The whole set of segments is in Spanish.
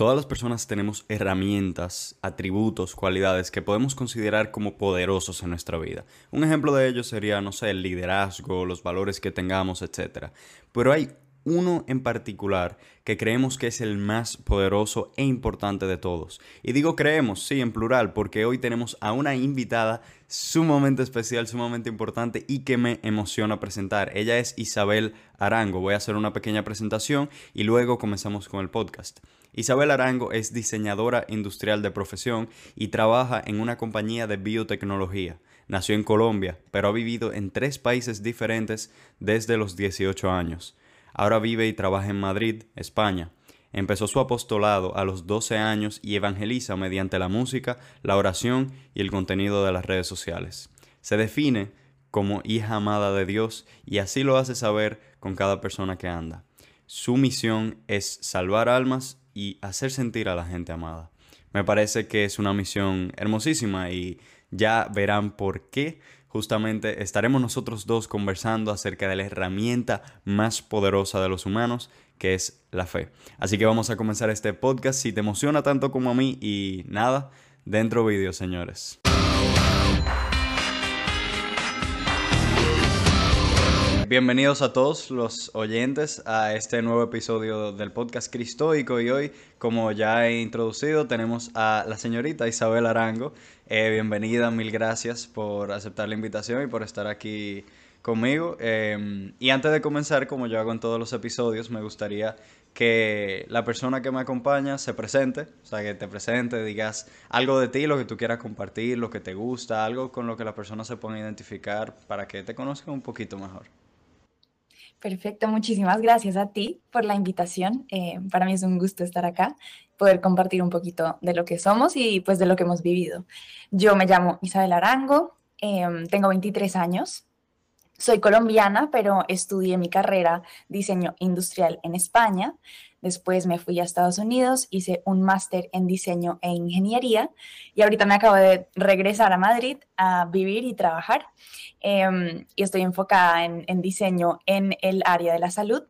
Todas las personas tenemos herramientas, atributos, cualidades que podemos considerar como poderosos en nuestra vida. Un ejemplo de ello sería, no sé, el liderazgo, los valores que tengamos, etc. Pero hay uno en particular que creemos que es el más poderoso e importante de todos. Y digo creemos, sí, en plural, porque hoy tenemos a una invitada sumamente especial, sumamente importante y que me emociona presentar. Ella es Isabel Arango. Voy a hacer una pequeña presentación y luego comenzamos con el podcast. Isabel Arango es diseñadora industrial de profesión y trabaja en una compañía de biotecnología. Nació en Colombia, pero ha vivido en tres países diferentes desde los 18 años. Ahora vive y trabaja en Madrid, España. Empezó su apostolado a los 12 años y evangeliza mediante la música, la oración y el contenido de las redes sociales. Se define como hija amada de Dios y así lo hace saber con cada persona que anda. Su misión es salvar almas y hacer sentir a la gente amada. Me parece que es una misión hermosísima y ya verán por qué justamente estaremos nosotros dos conversando acerca de la herramienta más poderosa de los humanos, que es la fe. Así que vamos a comenzar este podcast. Si te emociona tanto como a mí y nada, dentro vídeo, señores. Bienvenidos a todos los oyentes a este nuevo episodio del podcast Cristoico y hoy, como ya he introducido, tenemos a la señorita Isabel Arango. Eh, bienvenida, mil gracias por aceptar la invitación y por estar aquí conmigo. Em, y antes de comenzar, como yo hago en todos los episodios, me gustaría que la persona que me acompaña se presente, o sea, que te presente, digas algo de ti, lo que tú quieras compartir, lo que te gusta, algo con lo que la persona se pueda identificar para que te conozca un poquito mejor. Perfecto, muchísimas gracias a ti por la invitación. Eh, para mí es un gusto estar acá, poder compartir un poquito de lo que somos y pues de lo que hemos vivido. Yo me llamo Isabel Arango, em, tengo 23 años, soy colombiana, pero estudié mi carrera diseño industrial en España. Después me fui a Estados Unidos, hice un máster en diseño e ingeniería y ahorita me acabo de regresar a Madrid a vivir y trabajar. Em, y estoy enfocada en, diseño en el área de la salud.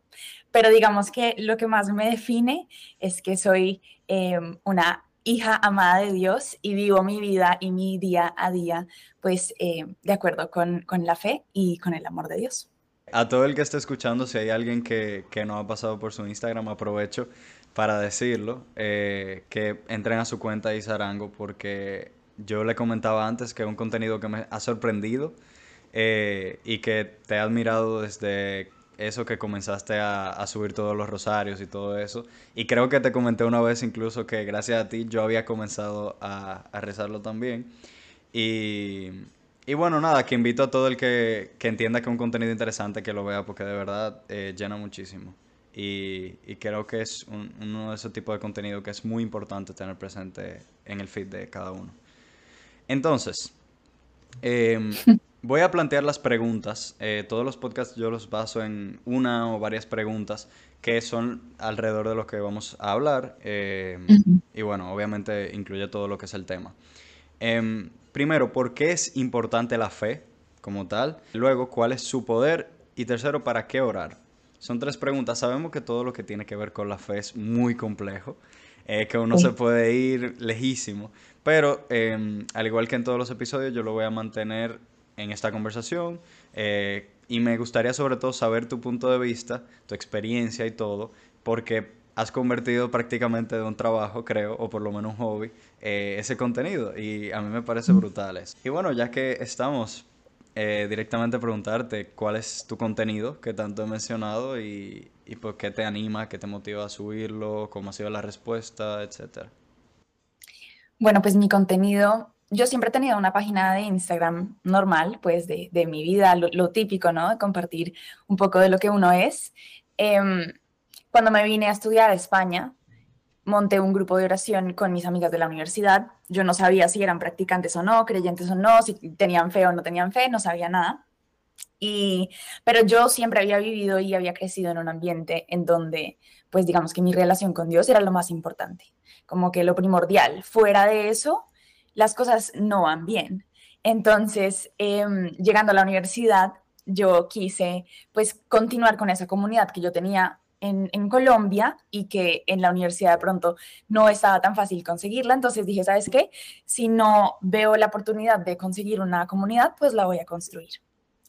Pero digamos que lo que más me define es que soy em, una hija amada de Dios y vivo mi vida y mi día a día pues em, de acuerdo con, con la fe y con el amor de Dios. A todo el que esté escuchando, si hay alguien que, que no ha pasado por su Instagram, aprovecho para decirlo, eh, que entren a su cuenta Isarango porque yo le comentaba antes que es un contenido que me ha sorprendido eh, y que te he admirado desde eso que comenzaste a, subir todos los rosarios y todo eso. Y creo que te comenté una vez incluso que gracias a ti yo había comenzado a rezarlo también. Y y bueno, nada, que invito a todo el que, entienda que es un contenido interesante que lo vea porque de verdad eh, llena muchísimo. Y, creo que es uno de esos tipos de contenido que es muy importante tener presente en el feed de cada uno. Entonces, em, voy a plantear las preguntas. Eh, todos los podcasts yo los baso en una o varias preguntas que son alrededor de lo que vamos a hablar. Em, y bueno, obviamente incluye todo lo que es el tema. Em, primero, ¿por qué es importante la fe como tal? Luego, ¿cuál es su poder? Y tercero, ¿para qué orar? Son tres preguntas. Sabemos que todo lo que tiene que ver con la fe es muy complejo, eh, que uno se puede ir lejísimo, pero em, al igual que en todos los episodios, yo lo voy a mantener en esta conversación eh, y me gustaría sobre todo saber tu punto de vista, tu experiencia y todo, porque has convertido prácticamente de un trabajo, creo, o por lo menos un hobby, eh, ese contenido. Y a mí me parece brutal eso. Y bueno, ya que estamos, eh, directamente preguntarte cuál es tu contenido que tanto he mencionado y, y por qué te anima, qué te motiva a subirlo, cómo ha sido la respuesta, etcétera. Bueno, pues mi contenido yo siempre he tenido una página de Instagram normal, pues de, de mi vida, lo, típico, ¿no? De compartir un poco de lo que uno es. Em, cuando me vine a estudiar a España, monté un grupo de oración con mis amigas de la universidad. Yo no sabía si eran practicantes o no, creyentes o no, si tenían fe o no tenían fe, no sabía nada. Y, pero yo siempre había vivido y había crecido en un ambiente en donde, pues digamos que mi relación con Dios era lo más importante, como que lo primordial. Fuera de eso, las cosas no van bien. Entonces, em, llegando a la universidad, yo quise pues continuar con esa comunidad que yo tenía en, Colombia y que en la universidad de pronto no estaba tan fácil conseguirla. Entonces dije, ¿sabes qué? Si no veo la oportunidad de conseguir una comunidad, pues la voy a construir.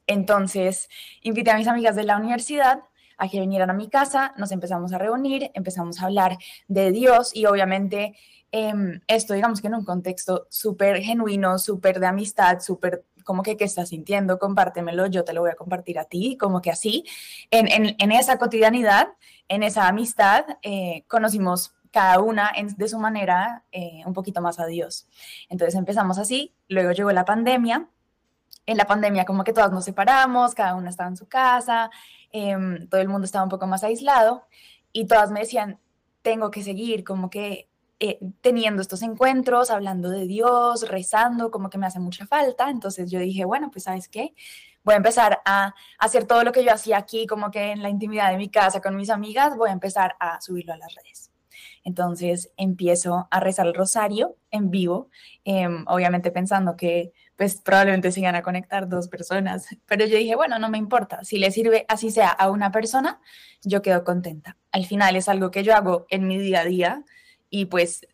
Entonces invité a mis amigas de la universidad a que vinieran a mi casa, nos empezamos a reunir, empezamos a hablar de Dios y obviamente eh, esto, digamos que en un contexto súper genuino, súper de amistad, súper como que qué estás sintiendo, compártemelo, yo te lo voy a compartir a ti, como que así, en, en, en esa cotidianidad, en esa amistad, eh, conocimos cada una de su manera eh, un poquito más a Dios. Entonces empezamos así, luego llegó la pandemia, en la pandemia como que todas nos separamos, cada una estaba en su casa, eh, todo el mundo estaba un poco más aislado y todas me decían, tengo que seguir, como que eh, teniendo estos encuentros, hablando de Dios, rezando, como que me hace mucha falta. Entonces yo dije, bueno, pues sabes qué, voy a empezar a hacer todo lo que yo hacía aquí, como que en la intimidad de mi casa con mis amigas, voy a empezar a subirlo a las redes. Entonces empiezo a rezar el rosario en vivo, eh, obviamente pensando que pues probablemente se iban a conectar dos personas, pero yo dije, bueno, no me importa, si le sirve así sea a una persona, yo quedo contenta. Al final es algo que yo hago en mi día a día, y pues,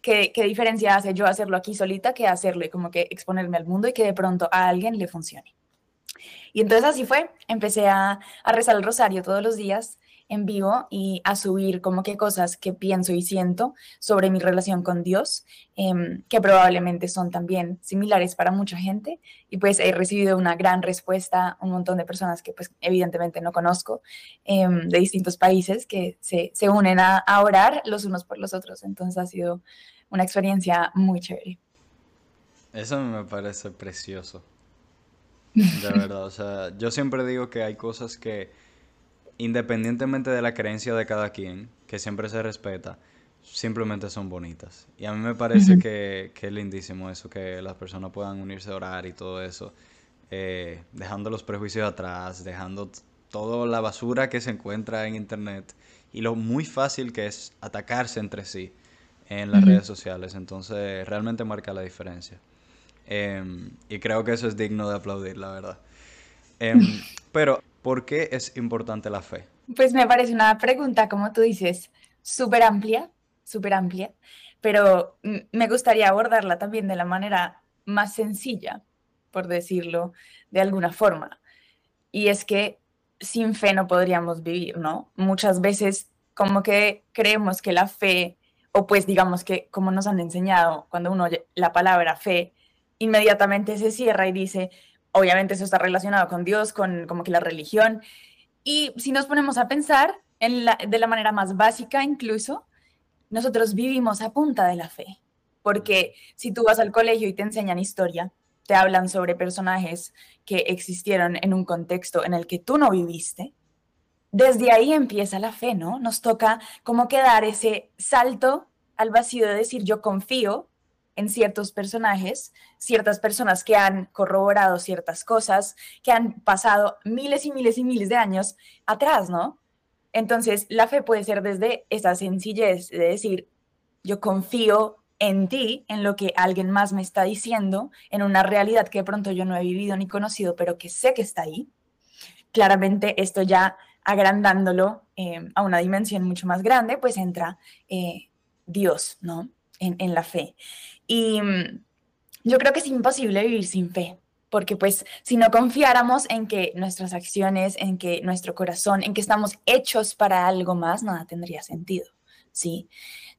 ¿qué, ¿qué, diferencia hace yo hacerlo aquí solita que hacerlo y como que exponerme al mundo y que de pronto a alguien le funcione? Y entonces así fue, empecé a, a rezar el rosario todos los días en vivo y a subir como que cosas que pienso y siento sobre mi relación con Dios, eh, que probablemente son también similares para mucha gente. Y pues he recibido una gran respuesta, un montón de personas que pues evidentemente no conozco, eh, de distintos países que se, se unen a, a orar los unos por los otros. Entonces ha sido una experiencia muy chévere. Eso me parece precioso. De verdad, o sea, yo siempre digo que hay cosas que independientemente de la creencia de cada quien, que siempre se respeta, simplemente son bonitas. Y a mí me parece uh -huh. que, que, es lindísimo eso, que las personas puedan unirse a orar y todo eso, eh, dejando los prejuicios atrás, dejando toda la basura que se encuentra en Internet y lo muy fácil que es atacarse entre sí en las uh -huh. redes sociales. Entonces, realmente marca la diferencia. Eh, y creo que eso es digno de aplaudir, la verdad. Eh, pero ¿Por qué es importante la fe? Pues me parece una pregunta, como tú dices, súper amplia, súper amplia, pero me gustaría abordarla también de la manera más sencilla, por decirlo de alguna forma. Y es que sin fe no podríamos vivir, ¿no? Muchas veces como que creemos que la fe, o pues digamos que como nos han enseñado, cuando uno oye la palabra fe, inmediatamente se cierra y dice, obviamente eso está relacionado con Dios, con como que la religión. Y si nos ponemos a pensar en la, de la manera más básica incluso, nosotros vivimos a punta de la fe. Porque si tú vas al colegio y te enseñan historia, te hablan sobre personajes que existieron en un contexto en el que tú no viviste, desde ahí empieza la fe, ¿no? Nos toca como que dar ese salto al vacío de decir yo confío en ciertos personajes, ciertas personas que han corroborado ciertas cosas, que han pasado miles y miles y miles de años atrás, ¿no? Entonces, la fe puede ser desde esa sencillez de decir, yo confío en ti, en lo que alguien más me está diciendo, en una realidad que de pronto yo no he vivido ni conocido, pero que sé que está ahí. Claramente esto ya agrandándolo eh, a una dimensión mucho más grande, pues entra eh, Dios, ¿no? En, la fe. Y mm, yo creo que es imposible vivir sin fe, porque pues si no confiáramos en que nuestras acciones, en que nuestro corazón, en que estamos hechos para algo más, nada tendría sentido, ¿sí?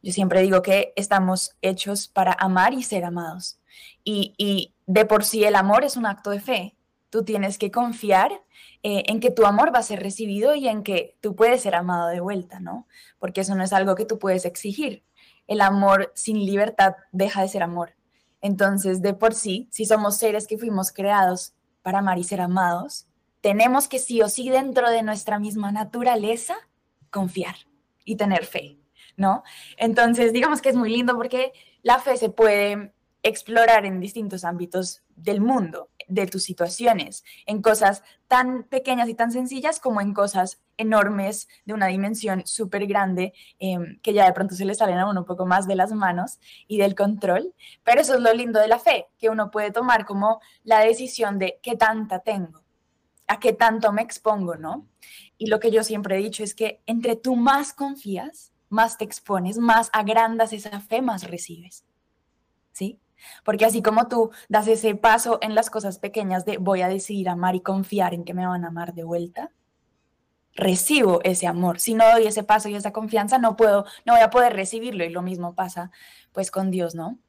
Yo siempre digo que estamos hechos para amar y ser amados. Y, y de por sí el amor es un acto de fe. Tú tienes que confiar eh, en que tu amor va a ser recibido y en que tú puedes ser amado de vuelta, ¿no? Porque eso no es algo que tú puedes exigir el amor sin libertad deja de ser amor. Entonces, de por sí, si somos seres que fuimos creados para amar y ser amados, tenemos que sí o sí dentro de nuestra misma naturaleza confiar y tener fe, ¿no? Entonces, digamos que es muy lindo porque la fe se puede explorar en distintos ámbitos del mundo, de tus situaciones, en cosas tan pequeñas y tan sencillas como en cosas enormes de una dimensión súper grande eh, que ya de pronto se le salen a uno un poco más de las manos y del control. Pero eso es lo lindo de la fe, que uno puede tomar como la decisión de qué tanta tengo. a qué tanto me expongo, ¿no? Y lo que yo siempre he dicho es que entre tú más confías, más te expones, más agrandas esa fe, más recibes. ¿Sí? Porque así como tú das ese paso en las cosas pequeñas de voy a decidir amar y confiar en que me van a amar de vuelta, recibo ese amor. Si no doy ese paso y esa confianza, no puedo, no voy a poder recibirlo. Y lo mismo pasa pues con Dios, ¿no?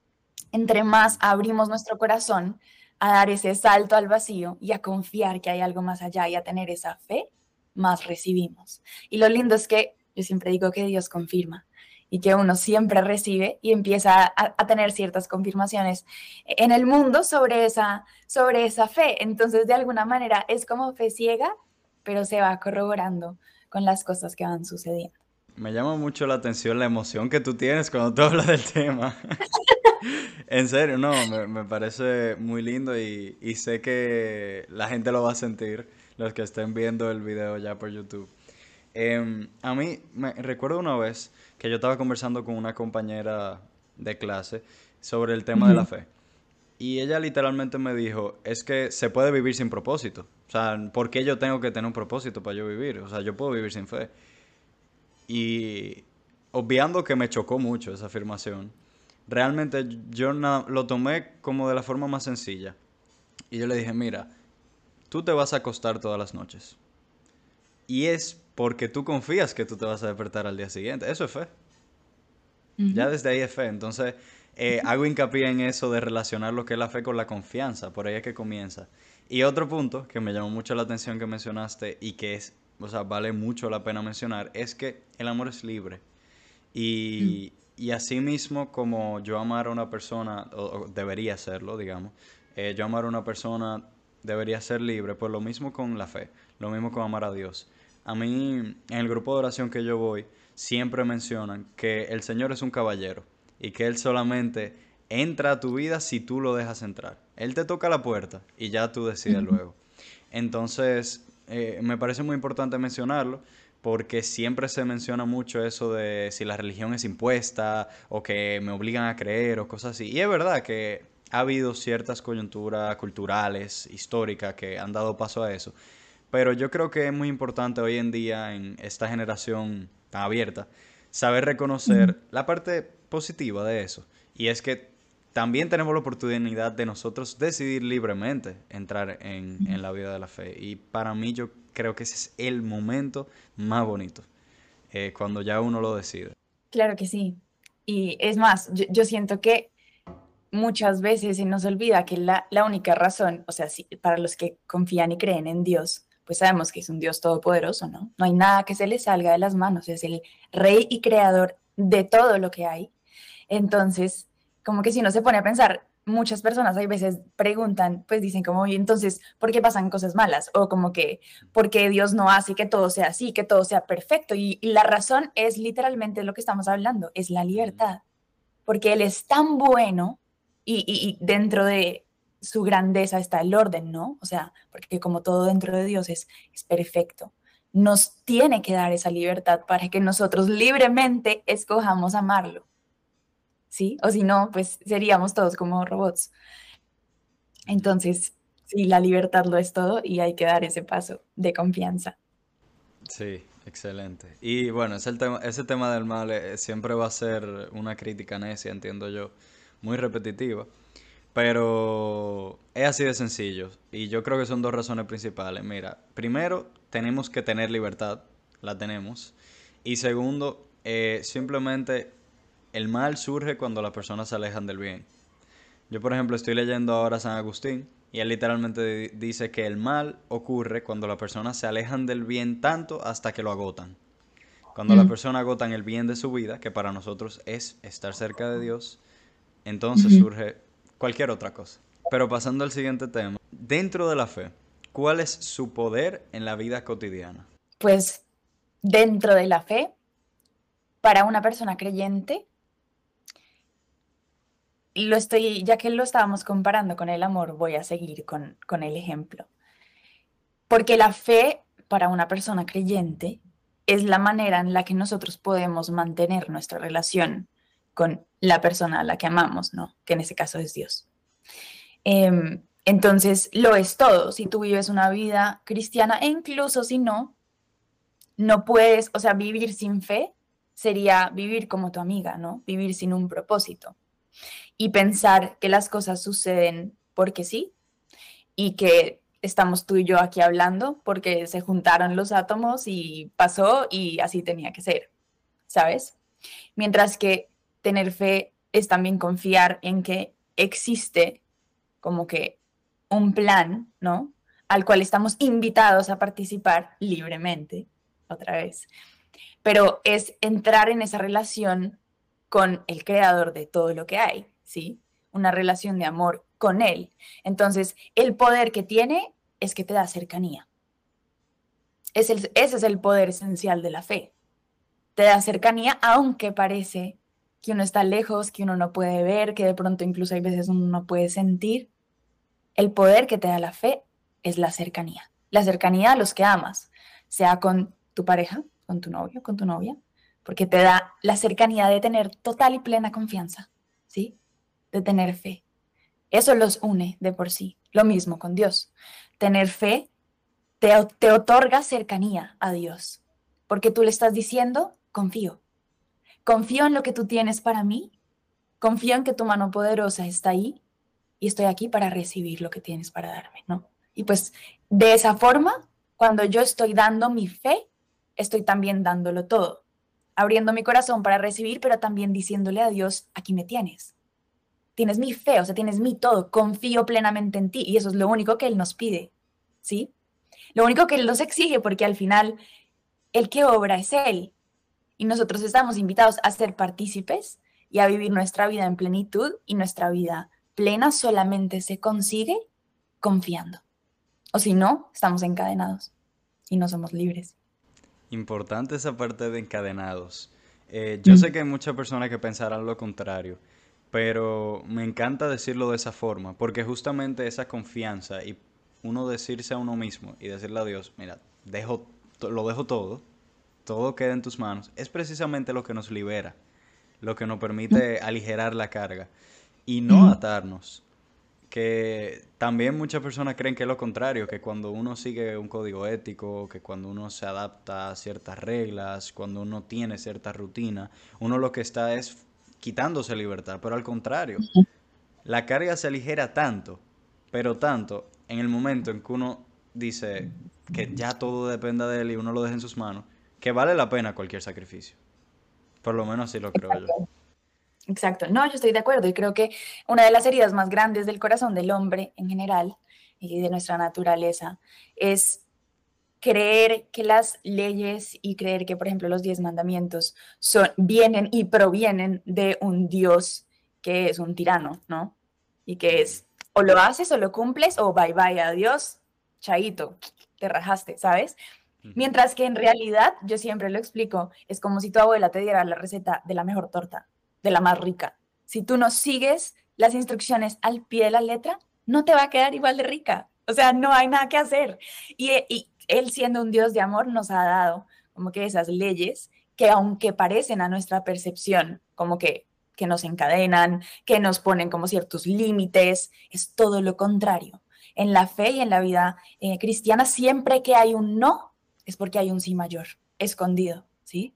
Entre más abrimos nuestro corazón a dar ese salto al vacío y a confiar que hay algo más allá y a tener esa fe, más recibimos. Y lo lindo es que yo siempre digo que Dios confirma y que uno siempre recibe y empieza a, tener ciertas confirmaciones en el mundo sobre esa, sobre esa fe. Entonces, de alguna manera, es como fe ciega, pero se va corroborando con las cosas que van sucediendo. Me llama mucho la atención la emoción que tú tienes cuando tú hablas del tema. en serio, no, me, parece muy lindo y, y, sé que la gente lo va a sentir, los que estén viendo el video ya por YouTube. Em, a mí, me recuerdo una vez que yo estaba conversando con una compañera de clase sobre el tema de la fe. Y ella literalmente me dijo, es que se puede vivir sin propósito. O sea, ¿por qué yo tengo que tener un propósito para yo vivir? O sea, yo puedo vivir sin fe. Y obviando que me chocó mucho esa afirmación, realmente yo lo tomé como de la forma más sencilla. Y yo le dije, mira, tú te vas a acostar todas las noches. Y es porque tú confías que tú te vas a despertar al día siguiente. Eso es fe. Ya desde ahí es fe. Entonces, eh, hago hincapié en eso de relacionar lo que es la fe con la confianza. Por ahí es que comienza. Y otro punto que me llamó mucho la atención que mencionaste y que es, o sea, vale mucho la pena mencionar, es que el amor es libre. Y, mm. y así mismo como yo amar a una persona, o, debería serlo, digamos, eh, yo amar a una persona debería ser libre, pues lo mismo con la fe, lo mismo con amar a Dios. A mí, en el grupo de oración que yo voy, siempre mencionan que el Señor es un caballero y que Él solamente entra a tu vida si tú lo dejas entrar. Él te toca la puerta y ya tú decides luego. Entonces, eh, me parece muy importante mencionarlo porque siempre se menciona mucho eso de si la religión es impuesta o que me obligan a creer o cosas así. Y es verdad que ha habido ciertas coyunturas culturales, históricas, que han dado paso a eso. Pero yo creo que es muy importante hoy en día, en esta generación tan abierta, saber reconocer la parte positiva de eso. Y es que también tenemos la oportunidad de nosotros decidir libremente entrar en, la vida de la fe. Y para mí yo creo que ese es el momento más bonito, eh, cuando ya uno lo decide. Claro que sí. Y es más, yo, siento que muchas veces se nos olvida que la, la única razón, o sea, para los que confían y creen en Dios, pues sabemos que es un Dios todopoderoso, ¿no? No hay nada que se le salga de las manos, es el rey y creador de todo lo que hay. Entonces, como que si uno se pone a pensar, muchas personas hay veces preguntan, pues dicen como, entonces, ¿por qué pasan cosas malas? O como que, ¿por qué Dios no hace que todo sea así, que todo sea perfecto? Y, y la razón es literalmente lo que estamos hablando, es la libertad. Porque Él es tan bueno y, y dentro de su grandeza está el orden, ¿no? O sea, porque como todo dentro de Dios es, es perfecto, nos tiene que dar esa libertad para que nosotros libremente escojamos amarlo. ¿Sí? O si no, pues seríamos todos como robots. Entonces, sí, la libertad lo es todo y hay que dar ese paso de confianza. Sí, excelente. Y bueno, ese tema, ese tema del mal eh, siempre va a ser una crítica necia, entiendo yo, muy repetitiva. Pero es así de sencillo. Y yo creo que son dos razones principales. Mira, primero, tenemos que tener libertad. La tenemos. Y segundo, eh, simplemente el mal surge cuando las personas se alejan del bien. Yo, por ejemplo, estoy leyendo ahora San Agustín y él literalmente dice que el mal ocurre cuando las personas se alejan del bien tanto hasta que lo agotan. Cuando las personas agotan el bien de su vida, que para nosotros es estar cerca de Dios, entonces surge cualquier otra cosa. Pero pasando al siguiente tema, dentro de la fe, ¿cuál es su poder en la vida cotidiana? Pues dentro de la fe, para una persona creyente, lo estoy, ya que lo estábamos comparando con el amor, voy a seguir con, con el ejemplo. Porque la fe para una persona creyente es la manera en la que nosotros podemos mantener nuestra relación con la persona a la que amamos, ¿no? Que en ese caso es Dios. Em, Entonces, lo es todo. Si tú vives una vida cristiana e incluso si no, no puedes, o sea, vivir sin fe sería vivir como tu amiga, ¿no? Vivir sin un propósito. Y pensar que las cosas suceden porque sí y que estamos tú y yo aquí hablando porque se juntaron los átomos y pasó y así tenía que ser, ¿sabes? Mientras que tener fe es también confiar en que existe como que un plan, ¿no? Al cual estamos invitados a participar libremente, otra vez. Pero es entrar en esa relación con el creador de todo lo que hay, ¿sí? Una relación de amor con él. Entonces, el poder que tiene es que te da cercanía. Es ese es el poder esencial de la fe. Te da cercanía, aunque parece que uno está lejos, que uno no puede ver, que de pronto incluso hay veces uno no puede sentir. El poder que te da la fe es la cercanía. La cercanía a los que amas, sea con tu pareja, con tu novio, con tu novia, porque te da la cercanía de tener total y plena confianza, ¿sí? De tener fe. Eso los une de por sí. Lo mismo con Dios. Tener fe te, te otorga cercanía a Dios, porque tú le estás diciendo, confío. Confío en lo que tú tienes para mí, confío en que tu mano poderosa está ahí y estoy aquí para recibir lo que tienes para darme, ¿no? Y pues de esa forma, cuando yo estoy dando mi fe, estoy también dándolo todo, abriendo mi corazón para recibir, pero también diciéndole a Dios, aquí me tienes. Tienes mi fe, o sea, tienes mi todo, confío plenamente en ti y eso es lo único que Él nos pide, ¿sí? Lo único que Él nos exige, porque al final el que obra es Él y nosotros estamos invitados a ser partícipes y a vivir nuestra vida en plenitud y nuestra vida plena solamente se consigue confiando. O si no, estamos encadenados y no somos libres. Importante esa parte de encadenados. Eh, yo mm. sé que hay muchas personas que pensarán lo contrario, pero me encanta decirlo de esa forma, porque justamente esa confianza y uno decirse a uno mismo y decirle a Dios, mira, dejo, lo dejo todo, todo queda en tus manos, es precisamente lo que nos libera, lo que nos permite aligerar la carga y no atarnos. Que también muchas personas creen que es lo contrario, que cuando uno sigue un código ético, que cuando uno se adapta a ciertas reglas, cuando uno tiene cierta rutina, uno lo que está es quitándose libertad, pero al contrario, la carga se aligera tanto, pero tanto, en el momento en que uno dice que ya todo dependa de él y uno lo deja en sus manos, que vale la pena cualquier sacrificio. Por lo menos así lo creo yo. Exacto, no, yo estoy de acuerdo y creo que una de las heridas más grandes del corazón del hombre en general y de nuestra naturaleza es creer que las leyes y creer que, por ejemplo, los diez mandamientos son, vienen y provienen de un Dios que es un tirano, ¿no? Y que es o lo haces o lo cumples o bye bye, adiós, chaito, te rajaste, ¿sabes? Mientras que en realidad, yo siempre lo explico, es como si tu abuela te diera la receta de la mejor torta de la más rica. Si tú no sigues las instrucciones al pie de la letra, no te va a quedar igual de rica. O sea, no hay nada que hacer. Y, él siendo un Dios de amor nos ha dado como que esas leyes que aunque parecen a nuestra percepción como que, que nos encadenan, que nos ponen como ciertos límites, es todo lo contrario. En la fe y en la vida eh, cristiana, siempre que hay un no, es porque hay un sí mayor, escondido, ¿sí?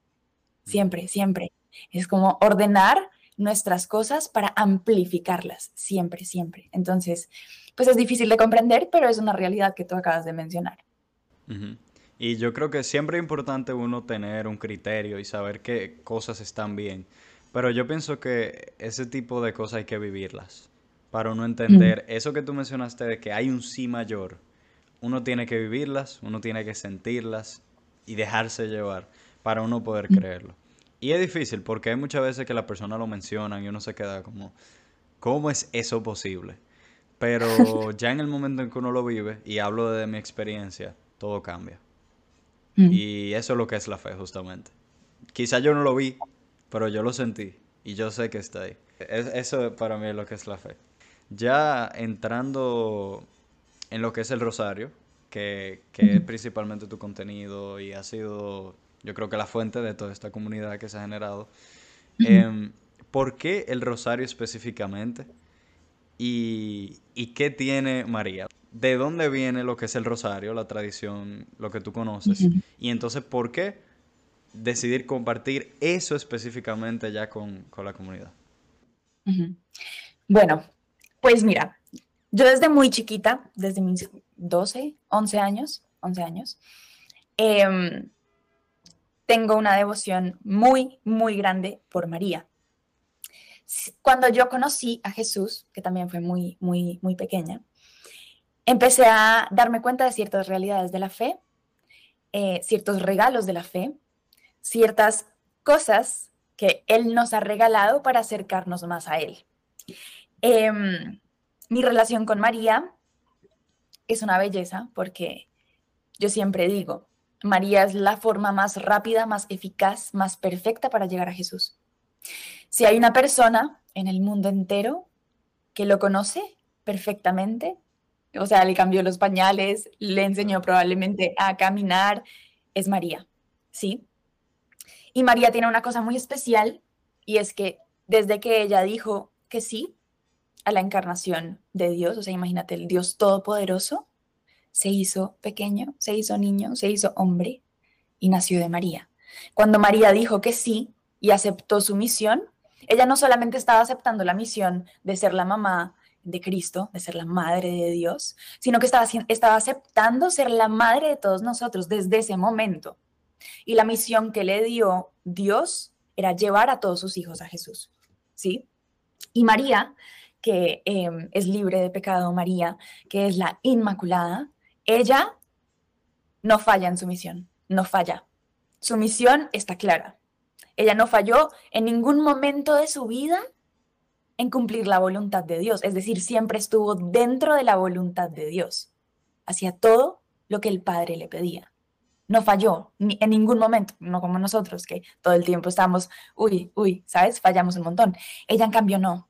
Siempre, siempre. Es como ordenar nuestras cosas para amplificarlas, siempre, siempre. Entonces, pues es difícil de comprender, pero es una realidad que tú acabas de mencionar. Y yo creo que siempre es importante uno tener un criterio y saber qué cosas están bien. Pero yo pienso que ese tipo de cosas hay que vivirlas para uno entender eso que tú mencionaste de que hay un sí mayor. Uno tiene que vivirlas, uno tiene que sentirlas y dejarse llevar para uno poder creerlo. Y es difícil porque hay muchas veces que las personas lo mencionan y uno se queda como, ¿cómo es eso posible? Pero ya en el momento en que uno lo vive, y hablo de mi experiencia, todo cambia. Mm. Y eso es lo que es la fe, justamente. Quizá yo no lo vi, pero yo lo sentí y yo sé que está ahí. eso para mí es lo que es la fe. Ya entrando en lo que es el rosario, que, que es principalmente tu contenido y ha sido yo creo que la fuente de toda esta comunidad que se ha generado. Em, ¿Por qué el rosario específicamente? y, qué tiene María. ¿De dónde viene lo que es el rosario, la tradición, lo que tú conoces? Y entonces, ¿por qué decidir compartir eso específicamente ya con, la comunidad? Bueno, pues mira, yo desde muy chiquita, desde mis 12, 11 años, 11 años, em, tengo una devoción muy, muy grande por María. Cuando yo conocí a Jesús, que también fue muy, muy, muy pequeña, empecé a darme cuenta de ciertas realidades de la fe, eh, ciertos regalos de la fe, ciertas cosas que Él nos ha regalado para acercarnos más a Él. Em, mi relación con María es una belleza porque yo siempre digo, María es la forma más rápida, más eficaz, más perfecta para llegar a Jesús. Si hay una persona en el mundo entero que lo conoce perfectamente, o sea, le cambió los pañales, le enseñó probablemente a caminar, es María, ¿sí? Y María tiene una cosa muy especial y es que desde que ella dijo que sí a la encarnación de Dios, o sea, imagínate, el Dios todopoderoso, se hizo pequeño, se hizo niño, se hizo hombre y nació de María. Cuando María dijo que sí y aceptó su misión, ella no solamente estaba aceptando la misión de ser la mamá de Cristo, de ser la madre de Dios, sino que estaba, estaba aceptando ser la madre de todos nosotros desde ese momento. Y la misión que le dio Dios era llevar a todos sus hijos a Jesús. ¿Sí? Y María, que em, es libre de pecado, María, que es la Inmaculada, ella no falla en su misión, no falla. Su misión está clara. Ella no falló en ningún momento de su vida en cumplir la voluntad de Dios, es decir, siempre estuvo dentro de la voluntad de Dios. Hacía todo lo que el Padre le pedía no falló ni, en ningún momento, no como nosotros, que todo el tiempo estamos, uy, uy, ¿sabes? Fallamos un montón. Ella en cambio no.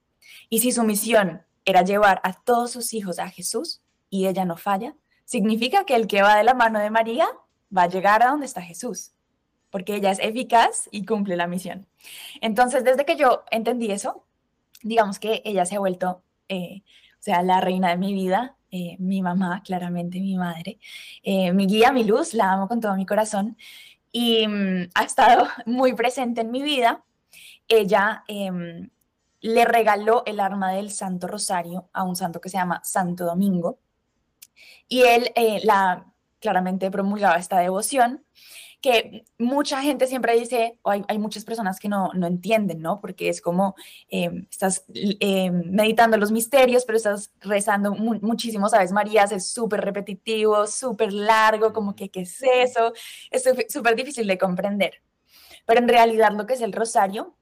Y si su misión era llevar a todos sus hijos a Jesús y ella no falla, significa que el que va de la mano de María va a llegar a donde está Jesús, porque ella es eficaz y cumple la misión. Entonces, desde que yo entendí eso, digamos que ella se ha vuelto, eh, o sea, la reina de mi vida, eh, mi mamá, claramente mi madre, eh, mi guía, mi luz, la amo con todo mi corazón y mm, ha estado muy presente en mi vida. Ella em, le regaló el arma del Santo Rosario a un santo que se llama Santo Domingo y él eh, la claramente promulgaba esta devoción que mucha gente siempre dice, o hay, muchas personas que no, no, entienden, ¿no? Porque es como, em, estás em, meditando los misterios, pero estás rezando muchísimo, ¿sabes? María es súper repetitivo, súper largo, como que, ¿qué es eso? Es súper difícil de comprender. Pero en realidad lo que es el rosario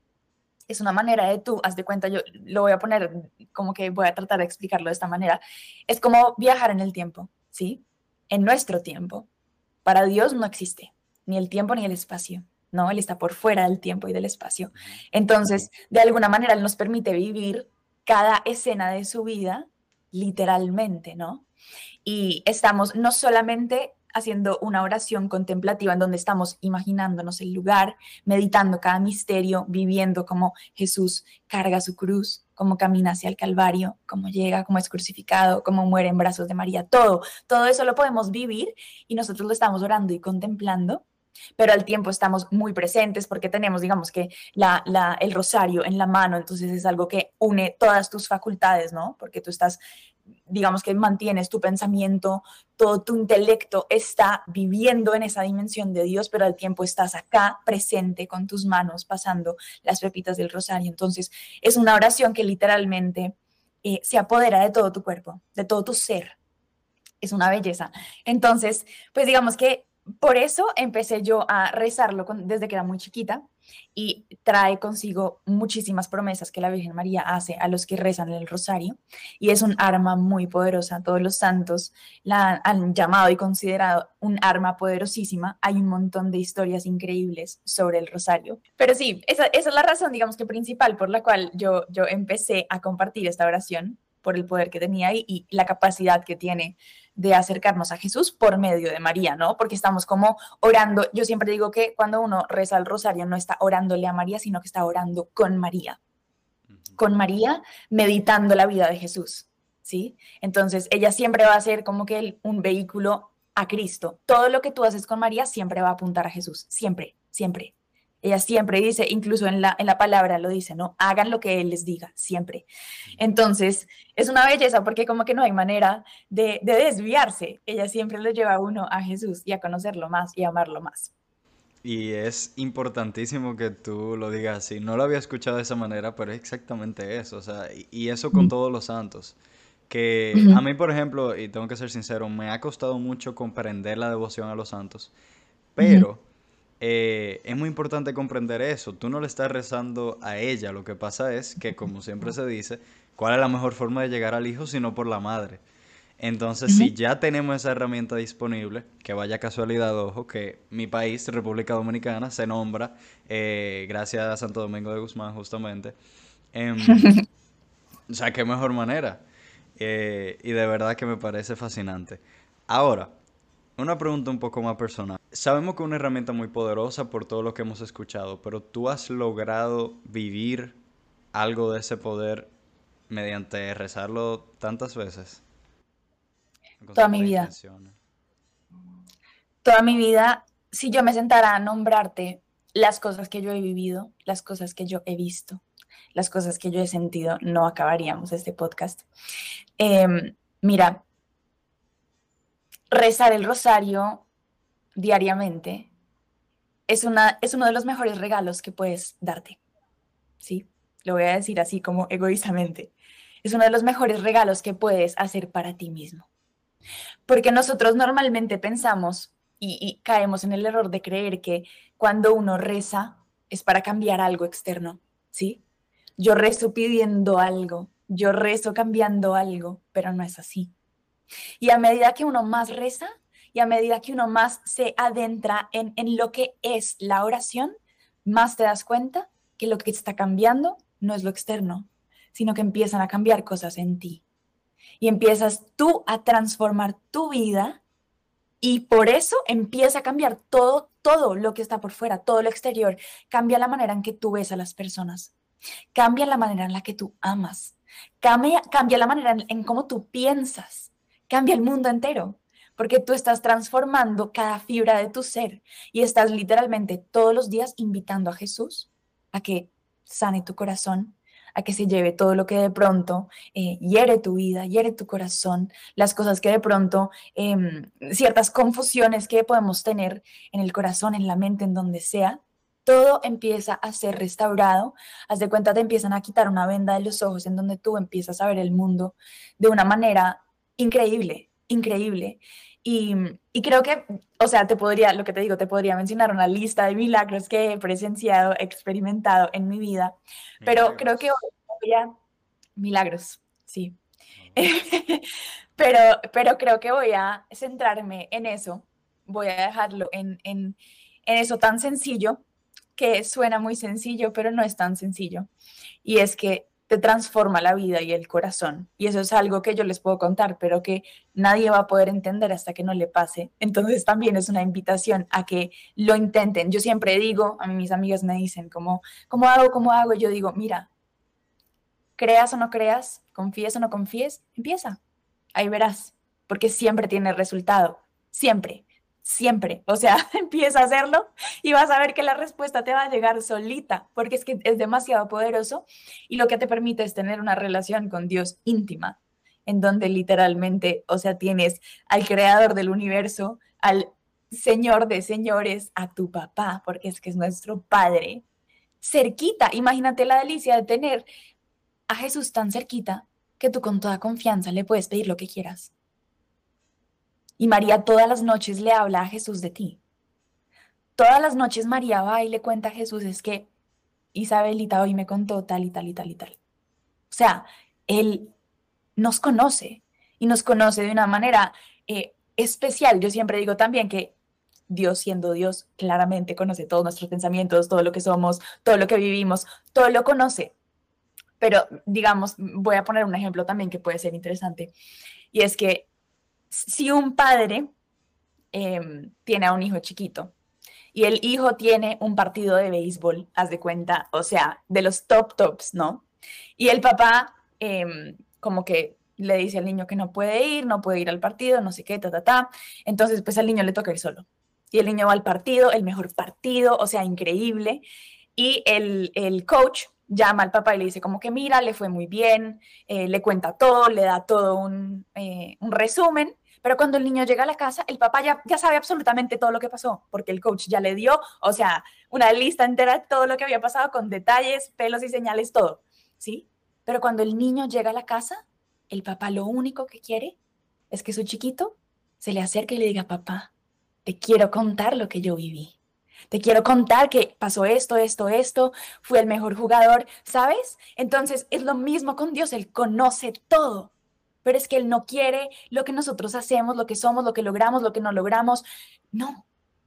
es una manera de tú, haz de cuenta, yo lo voy a poner como que voy a tratar de explicarlo de esta manera, es como viajar en el tiempo, ¿sí? En nuestro tiempo. Para Dios no existe ni el tiempo ni el espacio, ¿no? Él está por fuera del tiempo y del espacio. Entonces, de alguna manera, Él nos permite vivir cada escena de su vida literalmente, ¿no? Y estamos no solamente haciendo una oración contemplativa en donde estamos imaginándonos el lugar, meditando cada misterio, viviendo cómo Jesús carga su cruz, cómo camina hacia el Calvario, cómo llega, cómo es crucificado, cómo muere en brazos de María, todo, todo eso lo podemos vivir y nosotros lo estamos orando y contemplando pero al tiempo estamos muy presentes porque tenemos, digamos que, la, el rosario en la mano, entonces es algo que une todas tus facultades, ¿no? Porque tú estás, digamos que mantienes tu pensamiento, todo tu intelecto está viviendo en esa dimensión de Dios, pero al tiempo estás acá presente con tus manos pasando las pepitas del rosario. Entonces es una oración que literalmente eh, se apodera de todo tu cuerpo, de todo tu ser. Es una belleza. Entonces, pues digamos que por eso empecé yo a rezarlo desde que era muy chiquita y trae consigo muchísimas promesas que la Virgen María hace a los que rezan el rosario y es un arma muy poderosa. Todos los santos la han llamado y considerado un arma poderosísima. Hay un montón de historias increíbles sobre el rosario. Pero sí, esa, es la razón, digamos que principal por la cual yo, yo empecé a compartir esta oración por el poder que tenía y, y la capacidad que tiene de acercarnos a Jesús por medio de María, ¿no? Porque estamos como orando. Yo siempre digo que cuando uno reza el rosario no está orándole a María, sino que está orando con María. con María meditando la vida de Jesús, ¿sí? Entonces, ella siempre va a ser como que un vehículo a Cristo. Todo lo que tú haces con María siempre va a apuntar a Jesús, siempre, siempre. Ella siempre dice, incluso en la, en la palabra lo dice, ¿no? Hagan lo que Él les diga, siempre. Entonces, es una belleza porque como que no hay manera de, de desviarse. Ella siempre lo lleva a uno a Jesús y a conocerlo más y a amarlo más. Y es importantísimo que tú lo digas así. No lo había escuchado de esa manera, pero es exactamente eso. O sea, y, eso con todos los santos. Que a mí, por ejemplo, y tengo que ser sincero, me ha costado mucho comprender la devoción a los santos. Pero eh, es muy importante comprender eso. Tú no le estás rezando a ella. Lo que pasa es que, como siempre se dice, ¿cuál es la mejor forma de llegar al hijo sino por la madre? Entonces, si ya tenemos esa herramienta disponible, que vaya casualidad, ojo, que mi país, República Dominicana, se nombra eh, gracias a Santo Domingo de Guzmán, justamente. Em, o sea, qué mejor manera. Eh, y de verdad que me parece fascinante. Ahora, una pregunta un poco más personal. Sabemos que es una herramienta muy poderosa por todo lo que hemos escuchado, pero ¿tú has logrado vivir algo de ese poder mediante rezarlo tantas veces? Toda mi vida. Toda mi vida, si yo me sentara a nombrarte las cosas que yo he vivido, las cosas que yo he visto, las cosas que yo he sentido, no acabaríamos este podcast. Em, mira, rezar el rosario diariamente es, una, es uno de los mejores regalos que puedes darte. ¿Sí? Lo voy a decir así como egoístamente. Es uno de los mejores regalos que puedes hacer para ti mismo. Porque nosotros normalmente pensamos y, y caemos en el error de creer que cuando uno reza es para cambiar algo externo. ¿Sí? Yo rezo pidiendo algo, yo rezo cambiando algo, pero no es así. Y a medida que uno más reza y a medida que uno más se adentra en, lo que es la oración, más te das cuenta que lo que está cambiando no es lo externo, sino que empiezan a cambiar cosas en ti. Y empiezas tú a transformar tu vida y por eso empieza a cambiar todo, todo lo que está por fuera, todo lo exterior. Cambia la manera en que tú ves a las personas. Cambia la manera en la que tú amas. Cambia, cambia la manera en, en cómo tú piensas cambia el mundo entero, porque tú estás transformando cada fibra de tu ser y estás literalmente todos los días invitando a Jesús a que sane tu corazón, a que se lleve todo lo que de pronto eh, hiere tu vida, hiere tu corazón, las cosas que de pronto, em, ciertas confusiones que podemos tener en el corazón, en la mente, en donde sea, todo empieza a ser restaurado. Haz de cuenta, te empiezan a quitar una venda de los ojos en donde tú empiezas a ver el mundo de una manera increíble, increíble. Y, creo que, o sea, te podría, lo que te digo, te podría mencionar una lista de milagros que he presenciado, experimentado en mi vida, pero creo que voy a, milagros, sí. pero, pero creo que voy a centrarme en eso, voy a dejarlo en, en, en eso tan sencillo, que suena muy sencillo, pero no es tan sencillo. Y es que te transforma la vida y el corazón. Y eso es algo que yo les puedo contar, pero que nadie va a poder entender hasta que no le pase. Entonces también es una invitación a que lo intenten. Yo siempre digo, a mí mis amigas me dicen, ¿cómo, cómo hago? ¿Cómo hago? Yo digo, mira, creas o no creas, confíes o no confíes, empieza. Ahí verás, porque siempre tiene resultado, siempre siempre. O sea, empieza a hacerlo y vas a ver que la respuesta te va a llegar solita, porque es que es demasiado poderoso y lo que te permite es tener una relación con Dios íntima, en donde literalmente, o sea, tienes al creador del universo, al Señor de señores, a tu papá, porque es que es nuestro Padre, cerquita. Imagínate la delicia de tener a Jesús tan cerquita que tú con toda confianza le puedes pedir lo que quieras. Y María todas las noches le habla a Jesús de ti. Todas las noches María va y le cuenta a Jesús, es que Isabelita hoy me contó tal y tal y tal y tal. O sea, Él nos conoce y nos conoce de una manera eh, especial. Yo siempre digo también que Dios siendo Dios claramente conoce todos nuestros pensamientos, todo lo que somos, todo lo que vivimos, todo lo conoce. Pero digamos, voy a poner un ejemplo también que puede ser interesante. Y es que si un padre em, tiene a un hijo chiquito y el hijo tiene un partido de béisbol, haz de cuenta, o sea, de los top tops, ¿no? Y el papá em, como que le dice al niño que no puede ir, no puede ir al partido, no sé qué, ta, ta, ta. Entonces, pues al niño le toca ir solo. Y el niño va al partido, el mejor partido, o sea, increíble. Y el, el coach llama al papá y le dice como que mira, le fue muy bien, eh, le cuenta todo, le da todo un, eh, un, resumen, pero cuando el niño llega a la casa, el papá ya, sabe absolutamente todo lo que pasó, porque el coach ya le dio, o sea, una lista entera de todo lo que había pasado con detalles, pelos y señales, todo, ¿sí? Pero cuando el niño llega a la casa, el papá lo único que quiere es que su chiquito se le acerque y le diga, papá, te quiero contar lo que yo viví. Te quiero contar que pasó esto, esto, esto, fui el mejor jugador, ¿sabes? Entonces es lo mismo con Dios, Él conoce todo, pero es que Él no quiere lo que nosotros hacemos, lo que somos, lo que logramos, lo que no logramos. No,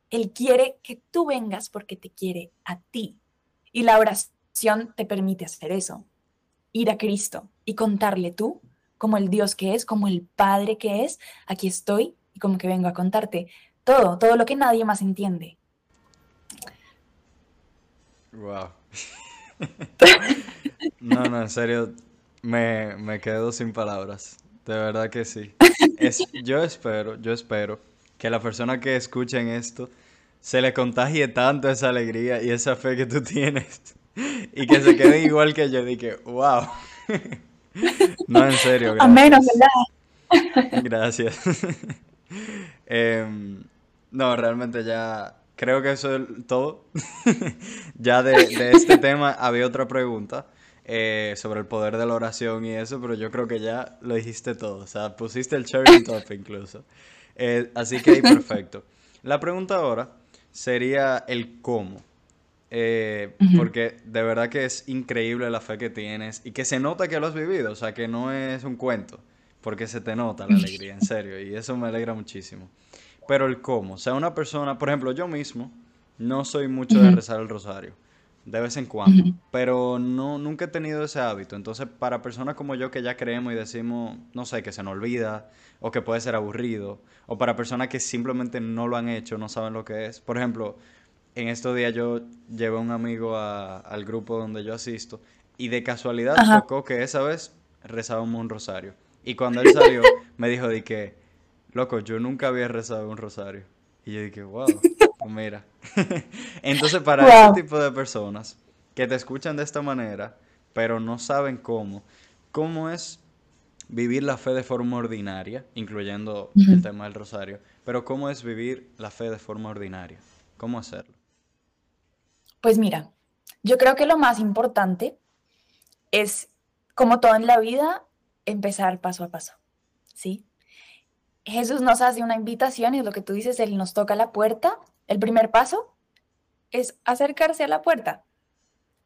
Él quiere que tú vengas porque te quiere a ti. Y la oración te permite hacer eso, ir a Cristo y contarle tú como el Dios que es, como el Padre que es, aquí estoy y como que vengo a contarte todo, todo lo que nadie más entiende. Wow. no, no, en serio, me, me, quedo sin palabras. De verdad que sí. Es, yo espero, yo espero que la persona que escuchen esto se le contagie tanto esa alegría y esa fe que tú tienes y que se quede igual que yo. Dije, wow. No, en serio. A menos, ¿verdad? Gracias. Em, no, realmente ya creo que eso es todo. ya de, este tema había otra pregunta eh, sobre el poder de la oración y eso, pero yo creo que ya lo dijiste todo. O sea, pusiste el cherry top incluso. Eh, así que ahí perfecto. La pregunta ahora sería el cómo. Eh, porque de verdad que es increíble la fe que tienes y que se nota que lo has vivido, o sea, que no es un cuento, porque se te nota la alegría, en serio, y eso me alegra muchísimo. Pero el cómo, o sea, una persona, por ejemplo, yo mismo no soy mucho de rezar el rosario, de vez en cuando, pero no, nunca he tenido ese hábito. Entonces, para personas como yo que ya creemos y decimos, no sé, que se nos olvida, o que puede ser aburrido, o para personas que simplemente no lo han hecho, no saben lo que es. Por ejemplo, en estos días yo llevé a un amigo al grupo donde yo asisto y de casualidad tocó que esa vez rezábamos un rosario. Y cuando él salió, me dijo de que, loco, yo nunca había rezado un rosario. Y yo dije, wow, mira. Entonces, para ese tipo de personas que te escuchan de esta manera, pero no saben cómo, cómo es vivir la fe de forma ordinaria, incluyendo el tema del rosario, pero cómo es vivir la fe de forma ordinaria, cómo hacerlo. Pues mira, yo creo que lo más importante es, como todo en la vida, empezar paso a paso, ¿sí? Jesús nos hace una invitación y lo que tú dices, Él nos toca la puerta. El primer paso es acercarse a la puerta,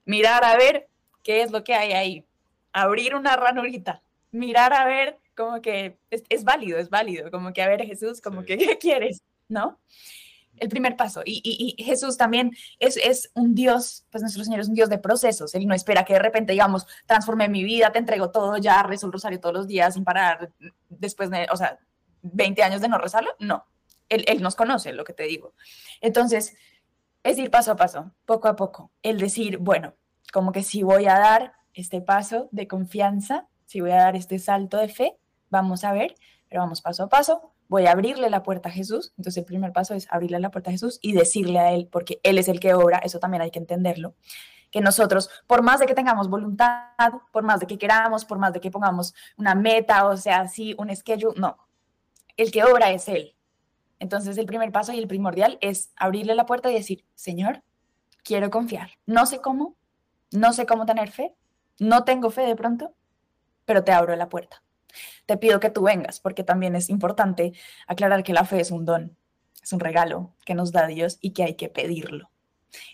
mirar a ver qué es lo que hay ahí, abrir una ranurita, mirar a ver como que es, válido, es válido, como que a ver Jesús, como que ¿qué quieres? ¿No? el primer paso. Y, Jesús también es, es, un Dios, pues nuestro Señor es un Dios de procesos. Él no espera que de repente, digamos, transforme mi vida, te entrego todo, ya rezo el rosario todos los días sin parar, después de, o sea, 20 años de no rezarlo. No, él, él nos conoce, lo que te digo. Entonces, es ir paso a paso, poco a poco. El decir, bueno, como que si voy a dar este paso de confianza, si voy a dar este salto de fe, vamos a ver, pero vamos paso a paso, voy a abrirle la puerta a Jesús. Entonces el primer paso es abrirle la puerta a Jesús y decirle a Él, porque Él es el que obra, eso también hay que entenderlo, que nosotros, por más de que tengamos voluntad, por más de que queramos, por más de que pongamos una meta, o sea, así, un schedule, no, el que obra es Él. Entonces el primer paso y el primordial es abrirle la puerta y decir, Señor, quiero confiar. No sé cómo, no sé cómo tener fe, no tengo fe de pronto, pero te abro la puerta te pido que tú vengas, porque también es importante aclarar que la fe es un don, es un regalo que nos da Dios y que hay que pedirlo.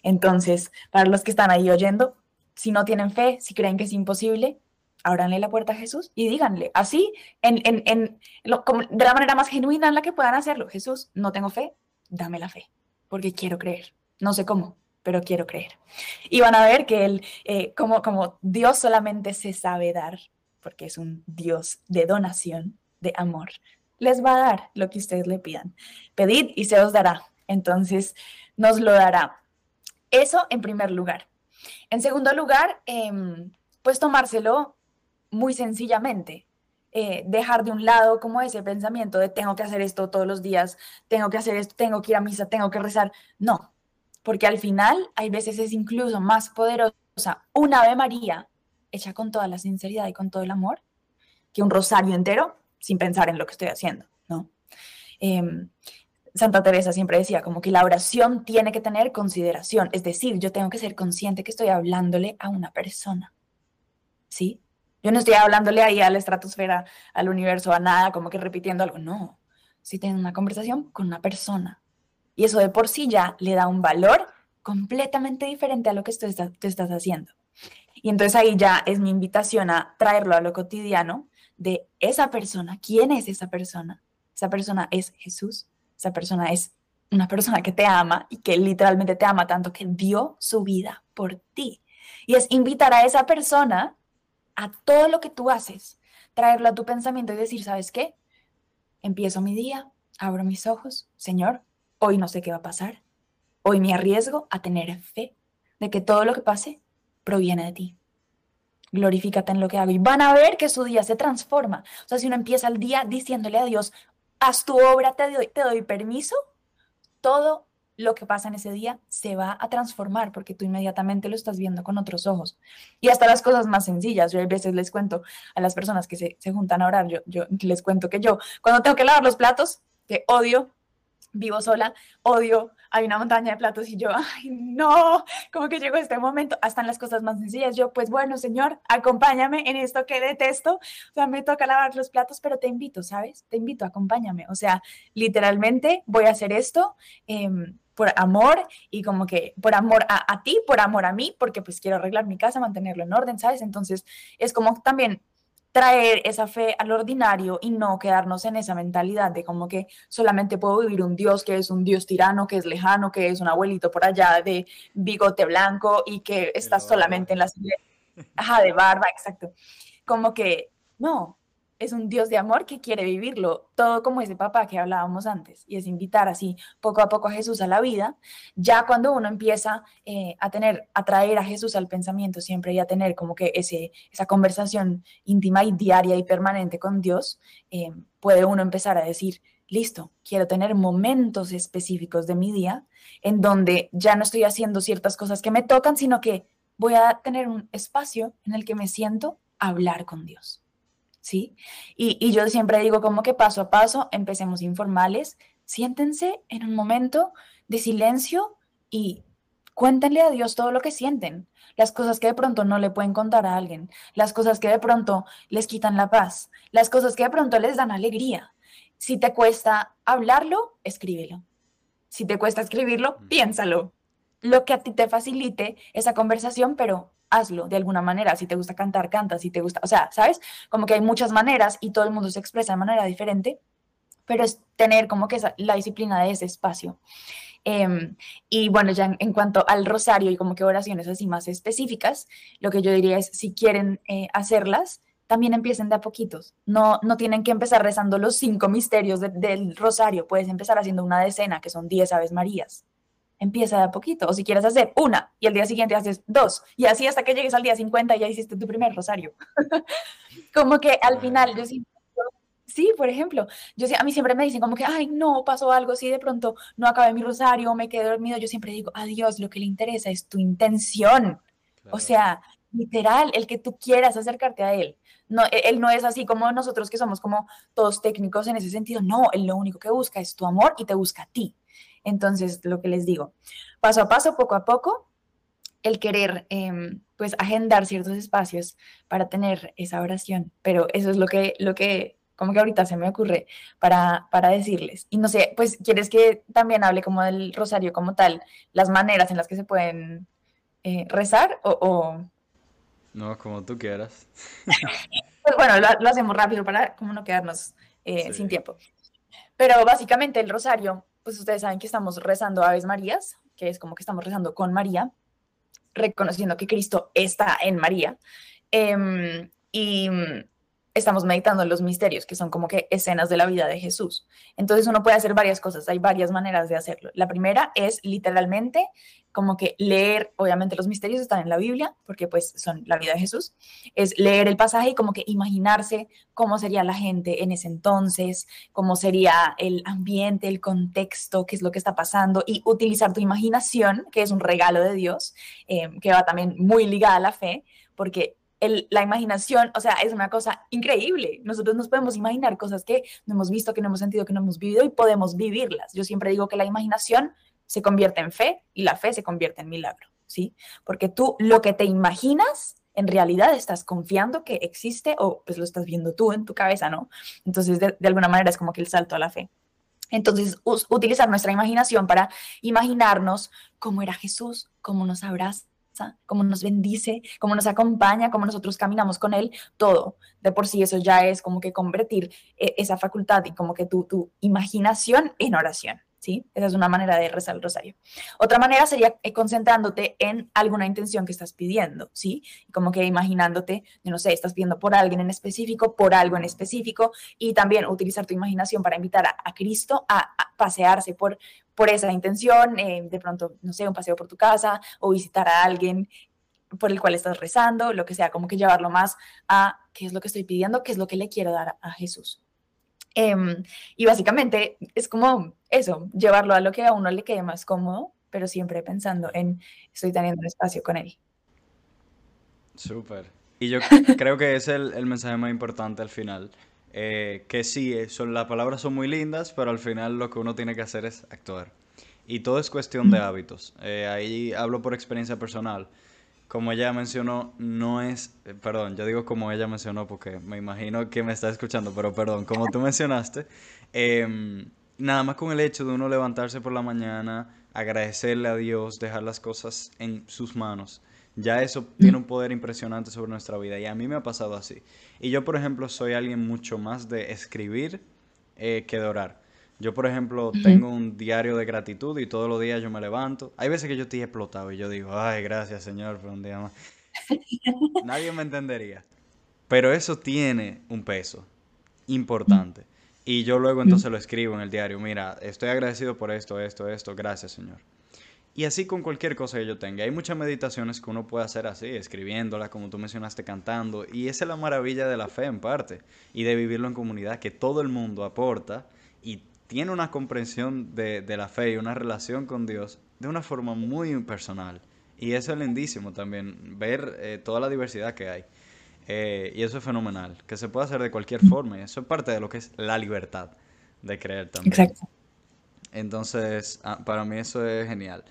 Entonces, para los que están ahí oyendo, si no tienen fe, si creen que es imposible, ábranle la puerta a Jesús y díganle, así, en, en, en de la manera más genuina en la que puedan hacerlo, Jesús, no tengo fe, dame la fe, porque quiero creer. No sé cómo, pero quiero creer. Y van a ver que él, eh, como, como Dios solamente se sabe dar porque es un Dios de donación, de amor, les va a dar lo que ustedes le pidan. Pedid y se os dará. Entonces, nos lo dará. Eso en primer lugar. En segundo lugar, em, pues tomárselo muy sencillamente. Eh, dejar de un lado como ese pensamiento de tengo que hacer esto todos los días, tengo que hacer esto, tengo que ir a misa, tengo que rezar. No, porque al final hay veces es incluso más poderosa una Ave María hecha con toda la sinceridad y con todo el amor que un rosario entero sin pensar en lo que estoy haciendo, ¿no? Em, Santa Teresa siempre decía como que la oración tiene que tener consideración, es decir, yo tengo que ser consciente que estoy hablándole a una persona, ¿sí? Yo no estoy hablándole ahí a la estratosfera, al universo, a nada, como que repitiendo algo, no. Estoy teniendo una conversación con una persona. Y eso de por sí ya le da un valor completamente diferente a lo que tú estás, tú estás haciendo. Y entonces ahí ya es mi invitación a traerlo a lo cotidiano de esa persona. ¿Quién es esa persona? Esa persona es Jesús. Esa persona es una persona que te ama y que literalmente te ama tanto que dio su vida por ti. Y es invitar a esa persona a todo lo que tú haces, traerlo a tu pensamiento y decir, ¿sabes qué? Empiezo mi día, abro mis ojos, Señor, hoy no sé qué va a pasar. Hoy me arriesgo a tener fe de que todo lo que pase proviene de ti. Glorifícate en lo que hago y van a ver que su día se transforma. O sea, si uno empieza el día diciéndole a Dios, haz tu obra, te doy, te doy permiso, todo lo que pasa en ese día se va a transformar porque tú inmediatamente lo estás viendo con otros ojos. Y hasta las cosas más sencillas. Yo a veces les cuento a las personas que se, se juntan a orar, yo, yo les cuento que yo, cuando tengo que lavar los platos, que odio, vivo sola, odio hay una montaña de platos y yo, ay, no, como que llegó este momento, hasta en las cosas más sencillas, yo, pues bueno, Señor, acompáñame en esto que detesto, o sea, me toca lavar los platos, pero te invito, ¿sabes? Te invito, acompáñame, o sea, literalmente voy a hacer esto. Em, por amor y como que por amor a, a, ti, por amor a mí, porque pues quiero arreglar mi casa, mantenerlo en orden, ¿sabes? Entonces es como también traer esa fe al ordinario y no quedarnos en esa mentalidad de como que solamente puedo vivir un Dios que es un Dios tirano, que es lejano, que es un abuelito por allá de bigote blanco y que está solamente en la Ajá, de barba, exacto. Como que no, es un Dios de amor que quiere vivirlo, todo como ese papá que hablábamos antes, y es invitar así poco a poco a Jesús a la vida. Ya cuando uno empieza eh, a tener, a traer a Jesús al pensamiento siempre y a tener como que ese, esa conversación íntima y diaria y permanente con Dios, eh, puede uno empezar a decir, listo, quiero tener momentos específicos de mi día en donde ya no estoy haciendo ciertas cosas que me tocan, sino que voy a tener un espacio en el que me siento hablar con Dios. ¿Sí? Y, yo siempre digo como que paso a paso, empecemos informales, siéntense en un momento de silencio y cuéntenle a Dios todo lo que sienten, las cosas que de pronto no le pueden contar a alguien, las cosas que de pronto les quitan la paz, las cosas que de pronto les dan alegría. Si te cuesta hablarlo, escríbelo. Si te cuesta escribirlo, piénsalo. Lo que a ti te facilite esa conversación, pero hazlo de alguna manera. Si te gusta cantar, canta. Si te gusta, o sea, ¿sabes? Como que hay muchas maneras y todo el mundo se expresa de manera diferente, pero es tener como que la disciplina de ese espacio. Em, y bueno, ya en, cuanto al rosario y como que oraciones así más específicas, lo que yo diría es, si quieren eh, hacerlas, también empiecen de a poquitos. No, no tienen que empezar rezando los cinco misterios del rosario. Puedes empezar haciendo una decena, que son diez Aves Marías empieza de a poquito. O si quieres hacer una y el día siguiente haces dos. Y así hasta que llegues al día 50 ya hiciste tu primer rosario. como que al final yo sí, sí, por ejemplo, yo a mí siempre me dicen como que, ay, no, pasó algo, si de pronto no acabé mi rosario, me quedé dormido, yo siempre digo, a Dios lo que le interesa es tu intención. O sea, literal, el que tú quieras acercarte a Él. No, e, él no es así como nosotros que somos como todos técnicos en ese sentido. No, Él lo único que busca es tu amor y te busca a ti. Entonces, lo que les digo, paso a paso, poco a poco, el querer, em, pues, agendar ciertos espacios para tener esa oración. Pero eso es lo que, lo que como que ahorita se me ocurre para, para decirles. Y no sé, pues, ¿quieres que también hable como del rosario como tal, las maneras en las que se pueden eh, rezar o, No, como tú quieras. pues bueno, lo, hacemos rápido para como no quedarnos eh, sin tiempo. Pero básicamente el rosario pues ustedes saben que estamos rezando Aves Marías, que es como que estamos rezando con María, reconociendo que Cristo está en María. Em, y estamos meditando los misterios, que son como que escenas de la vida de Jesús. Entonces uno puede hacer varias cosas, hay varias maneras de hacerlo. La primera es literalmente como que leer, obviamente los misterios están en la Biblia, porque pues son la vida de Jesús, es leer el pasaje y como que imaginarse cómo sería la gente en ese entonces, cómo sería el ambiente, el contexto, qué es lo que está pasando y utilizar tu imaginación, que es un regalo de Dios, eh, que va también muy ligada a la fe, porque la imaginación, o sea, es una cosa increíble. Nosotros nos podemos imaginar cosas que no hemos visto, que no hemos sentido, que no hemos vivido y podemos vivirlas. Yo siempre digo que la imaginación se convierte en fe y la fe se convierte en milagro, ¿sí? Porque tú lo que te imaginas, en realidad estás confiando que existe o pues lo estás viendo tú en tu cabeza, ¿no? Entonces, de, de alguna manera es como que el salto a la fe. Entonces, utilizar nuestra imaginación para imaginarnos cómo era Jesús, cómo nos abraza cómo nos bendice, cómo nos acompaña, cómo nosotros caminamos con Él, todo. De por sí eso ya es como que convertir eh, esa facultad y como que tu, tu imaginación en oración. ¿Sí? Esa es una manera de rezar el rosario. Otra manera sería eh, concentrándote en alguna intención que estás pidiendo, ¿sí? Como que imaginándote, no sé, estás pidiendo por alguien en específico, por algo en específico, y también utilizar tu imaginación para invitar a, Cristo a, a, pasearse por, por esa intención, eh, de pronto, no sé, un paseo por tu casa o visitar a alguien por el cual estás rezando, lo que sea, como que llevarlo más a qué es lo que estoy pidiendo, qué es lo que le quiero dar a Jesús. Em, y básicamente es como eso, llevarlo a lo que a uno le quede más cómodo, pero siempre pensando en estoy teniendo un espacio con él. Súper. Y yo creo que es el, el mensaje más importante al final, eh, que sí, eh, son, las palabras son muy lindas, pero al final lo que uno tiene que hacer es actuar. Y todo es cuestión de hábitos. Eh, ahí hablo por experiencia personal. Como ella mencionó, no es, perdón, yo digo como ella mencionó porque me imagino que me está escuchando, pero perdón, como tú mencionaste, em, nada más con el hecho de uno levantarse por la mañana, agradecerle a Dios, dejar las cosas en sus manos, ya eso tiene un poder impresionante sobre nuestra vida y a mí me ha pasado así. Y yo, por ejemplo, soy alguien mucho más de escribir eh, que de orar. Yo, por ejemplo, tengo un diario de gratitud y todos los días yo me levanto. Hay veces que yo estoy explotado y yo digo, ay, gracias Señor por un día más. Nadie me entendería. Pero eso tiene un peso importante. Y yo luego entonces lo escribo en el diario, mira, estoy agradecido por esto, esto, esto, gracias Señor. Y así con cualquier cosa que yo tenga. Hay muchas meditaciones que uno puede hacer así, escribiéndola, como tú mencionaste, cantando. Y esa es la maravilla de la fe en parte. Y de vivirlo en comunidad, que todo el mundo aporta y tiene una comprensión de, la fe y una relación con Dios de una forma muy personal. Y eso es lindísimo también, ver eh, toda la diversidad que hay. Eh, y eso es fenomenal, que se puede hacer de cualquier forma. Eso es parte de lo que es la libertad de creer también. Exacto. Entonces, ah, para mí eso es genial.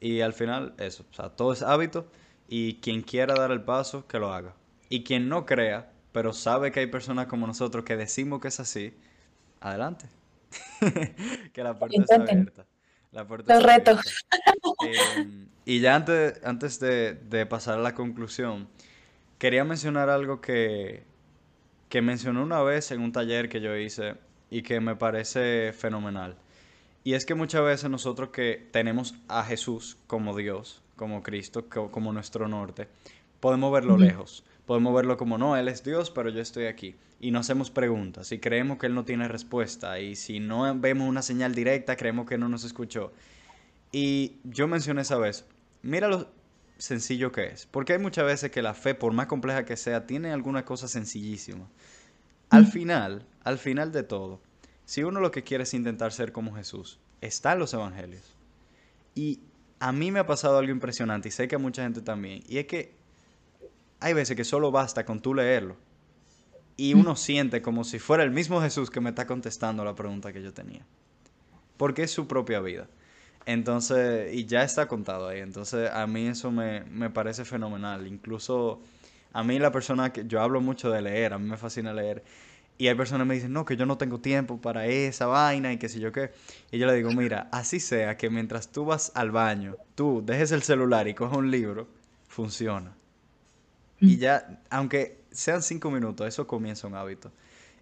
Y al final, eso, o sea, todo es hábito y quien quiera dar el paso, que lo haga. Y quien no crea, pero sabe que hay personas como nosotros que decimos que es así, adelante. que la puerta está abierta. La puerta Los retos. Em, y ya antes, antes de, de, pasar a la conclusión, quería mencionar algo que, que mencioné una vez en un taller que yo hice y que me parece fenomenal. Y es que muchas veces nosotros que tenemos a Jesús como Dios, como Cristo, como nuestro norte, podemos verlo lejos. Podemos verlo como, no, Él es Dios, pero yo estoy aquí. Y nos hacemos preguntas y creemos que Él no tiene respuesta. Y si no vemos una señal directa, creemos que no nos escuchó. Y yo mencioné esa vez, mira lo sencillo que es. Porque hay muchas veces que la fe, por más compleja que sea, tiene alguna cosa sencillísima. Al final, al final de todo, si uno lo que quiere es intentar ser como Jesús, está en los evangelios. Y a mí me ha pasado algo impresionante y sé que a mucha gente también. Y es que hay veces que solo basta con tú leerlo. Y uno mm. siente como si fuera el mismo Jesús que me está contestando la pregunta que yo tenía. Porque es su propia vida. Entonces, y ya está contado ahí. Entonces, a mí eso me, me parece fenomenal. Incluso a mí la persona que yo hablo mucho de leer, a mí me fascina leer. Y hay personas que me dicen, no, que yo no tengo tiempo para esa vaina y que sé yo qué. Y yo le digo, mira, así sea que mientras tú vas al baño, tú dejes el celular y coges un libro, funciona. Y mm. ya, aunque sean cinco minutos, eso comienza un hábito.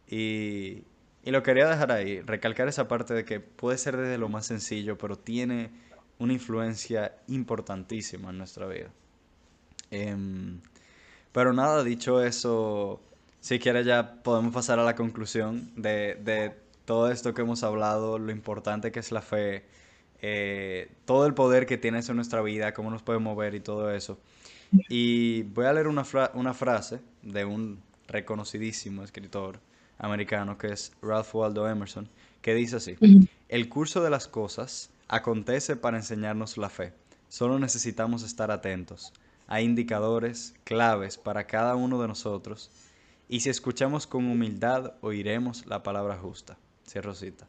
Y, y lo quería dejar ahí, recalcar esa parte de que puede ser desde lo más sencillo, pero tiene una influencia importantísima en nuestra vida. Em, pero nada, dicho eso Si quieres ya podemos pasar a la conclusión de, de todo esto que hemos hablado, lo importante que es la fe, eh, todo el poder que tiene eso en nuestra vida, cómo nos puede mover y todo eso. Y voy a leer una, una frase de un reconocidísimo escritor americano que es Ralph Waldo Emerson, que dice así, el curso de las cosas acontece para enseñarnos la fe. Solo necesitamos estar atentos. Hay indicadores claves para cada uno de nosotros y si escuchamos con humildad oiremos la palabra justa. Cierro cita.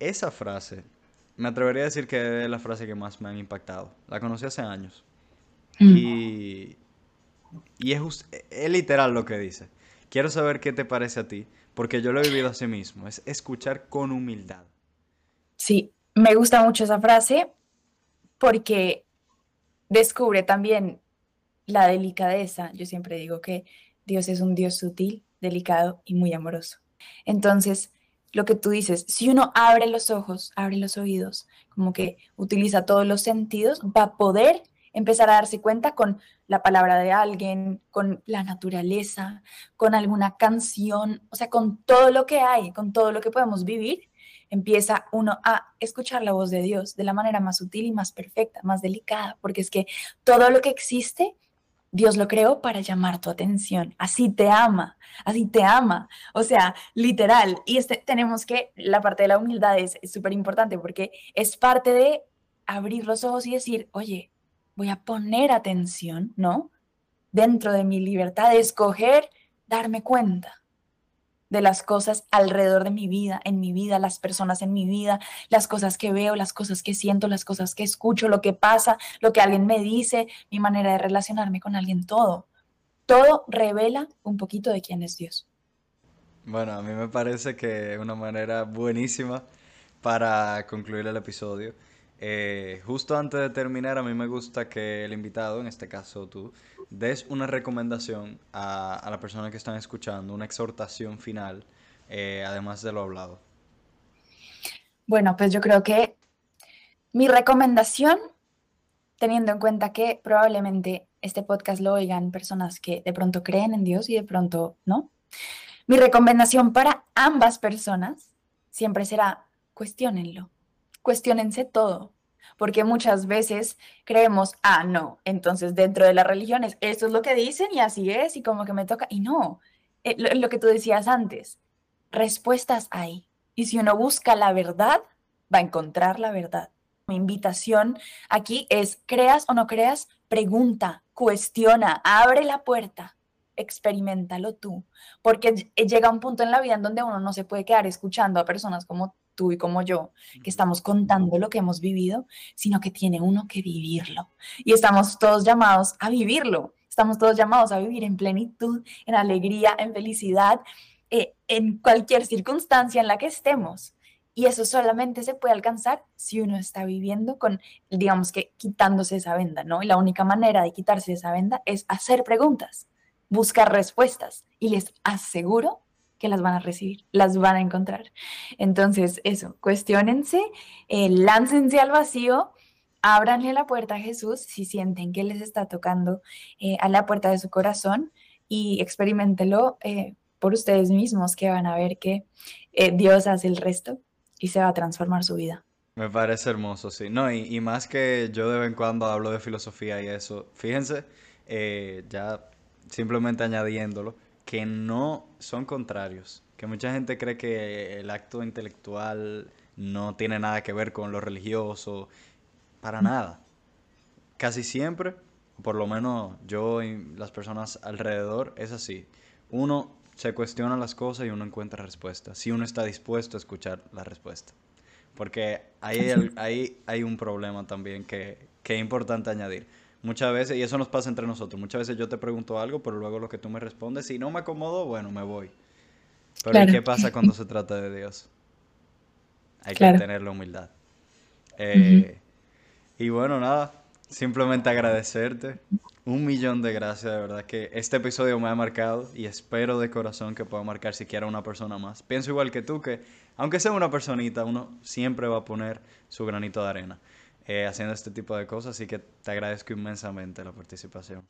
Esa frase, me atrevería a decir que es la frase que más me ha impactado. La conocí hace años. Mm. Y, y es, es literal lo que dice. Quiero saber qué te parece a ti, porque yo lo he vivido así mismo. Es escuchar con humildad. Sí, me gusta mucho esa frase porque descubre también la delicadeza. Yo siempre digo que Dios es un Dios sutil, delicado y muy amoroso. Entonces, lo que tú dices, si uno abre los ojos, abre los oídos, como que utiliza todos los sentidos, va a poder empezar a darse cuenta con la palabra de alguien, con la naturaleza, con alguna canción, o sea, con todo lo que hay, con todo lo que podemos vivir, empieza uno a escuchar la voz de Dios de la manera más sutil y más perfecta, más delicada, porque es que todo lo que existe Dios lo creó para llamar tu atención. Así te ama, así te ama. O sea, literal. Y este, tenemos que, la parte de la humildad es súper importante porque es parte de abrir los ojos y decir, oye, voy a poner atención, ¿no? Dentro de mi libertad de escoger, darme cuenta de las cosas alrededor de mi vida, en mi vida, las personas en mi vida, las cosas que veo, las cosas que siento, las cosas que escucho, lo que pasa, lo que alguien me dice, mi manera de relacionarme con alguien, todo. Todo revela un poquito de quién es Dios. Bueno, a mí me parece que es una manera buenísima para concluir el episodio. Eh, justo antes de terminar, a mí me gusta que el invitado, en este caso tú, des una recomendación a, la persona que están escuchando, una exhortación final, eh, además de lo hablado. Bueno, pues yo creo que mi recomendación, teniendo en cuenta que probablemente este podcast lo oigan personas que de pronto creen en Dios y de pronto no, mi recomendación para ambas personas siempre será cuestionenlo, cuestionense todo, porque muchas veces creemos, ah, no, entonces dentro de las religiones esto es lo que dicen y así es y como que me toca, y no, eh, lo, que tú decías antes, respuestas hay. Y si uno busca la verdad, va a encontrar la verdad. Mi invitación aquí es, creas o no creas, pregunta, cuestiona, abre la puerta, experimentalo tú, porque llega un punto en la vida en donde uno no se puede quedar escuchando a personas como tú y como yo, que estamos contando lo que hemos vivido, sino que tiene uno que vivirlo. Y estamos todos llamados a vivirlo. Estamos todos llamados a vivir en plenitud, en alegría, en felicidad, eh, en cualquier circunstancia en la que estemos. Y eso solamente se puede alcanzar si uno está viviendo con, digamos que, quitándose esa venda, ¿no? Y la única manera de quitarse esa venda es hacer preguntas, buscar respuestas. Y les aseguro que las van a recibir, las van a encontrar. Entonces, eso, cuestionense, eh, láncense al vacío, ábranle la puerta a Jesús si sienten que les está tocando eh, a la puerta de su corazón y experimentelo eh, por ustedes mismos, que van a ver que Dios hace el resto y se va a transformar su vida. Me parece hermoso, sí. No, y más que yo de vez en cuando hablo de filosofía y eso, fíjense, ya simplemente añadiéndolo, que no son contrarios. Que mucha gente cree que el acto intelectual no tiene nada que ver con lo religioso. Para nada. Casi siempre, por lo menos yo y las personas alrededor, es así. Uno se cuestiona las cosas y uno encuentra respuestas. Si uno está dispuesto a escuchar la respuesta. Porque ahí hay, hay, un problema también que, que es importante añadir Muchas veces, y eso nos pasa entre nosotros, muchas veces yo te pregunto algo, pero luego lo que tú me respondes, si no me acomodo, bueno, me voy. Pero ¿qué pasa cuando se trata de Dios? Hay que tener la humildad. Eh, y bueno, nada, simplemente agradecerte. Un millón de gracias, de verdad que este episodio me ha marcado y espero de corazón que pueda marcar siquiera una persona más. Pienso igual que tú, que aunque sea una personita, uno siempre va a poner su granito de arena. Eh, haciendo este tipo de cosas, así que te agradezco inmensamente la participación.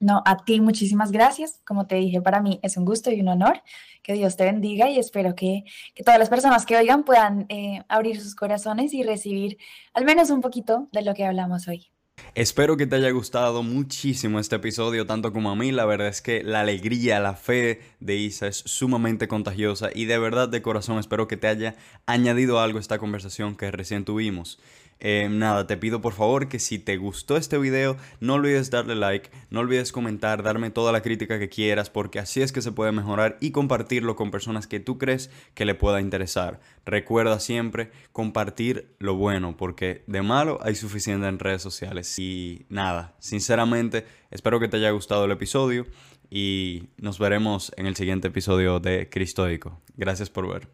No, a ti muchísimas gracias. Como te dije, para mí es un gusto y un honor. Que Dios te bendiga y espero que, todas las personas que oigan puedan eh, abrir sus corazones y recibir al menos un poquito de lo que hablamos hoy. Espero que te haya gustado muchísimo este episodio, tanto como a mí. La verdad es que la alegría, la fe de Isa es sumamente contagiosa y de verdad de corazón espero que te haya añadido algo a esta conversación que recién tuvimos. Eh, nada, te pido por favor que si te gustó este video, no olvides darle like, no olvides comentar, darme toda la crítica que quieras, porque así es que se puede mejorar y compartirlo con personas que tú crees que le pueda interesar. Recuerda siempre compartir lo bueno, porque de malo hay suficiente en redes sociales. Y nada, sinceramente, espero que te haya gustado el episodio y nos veremos en el siguiente episodio de Cristoico. Gracias por ver.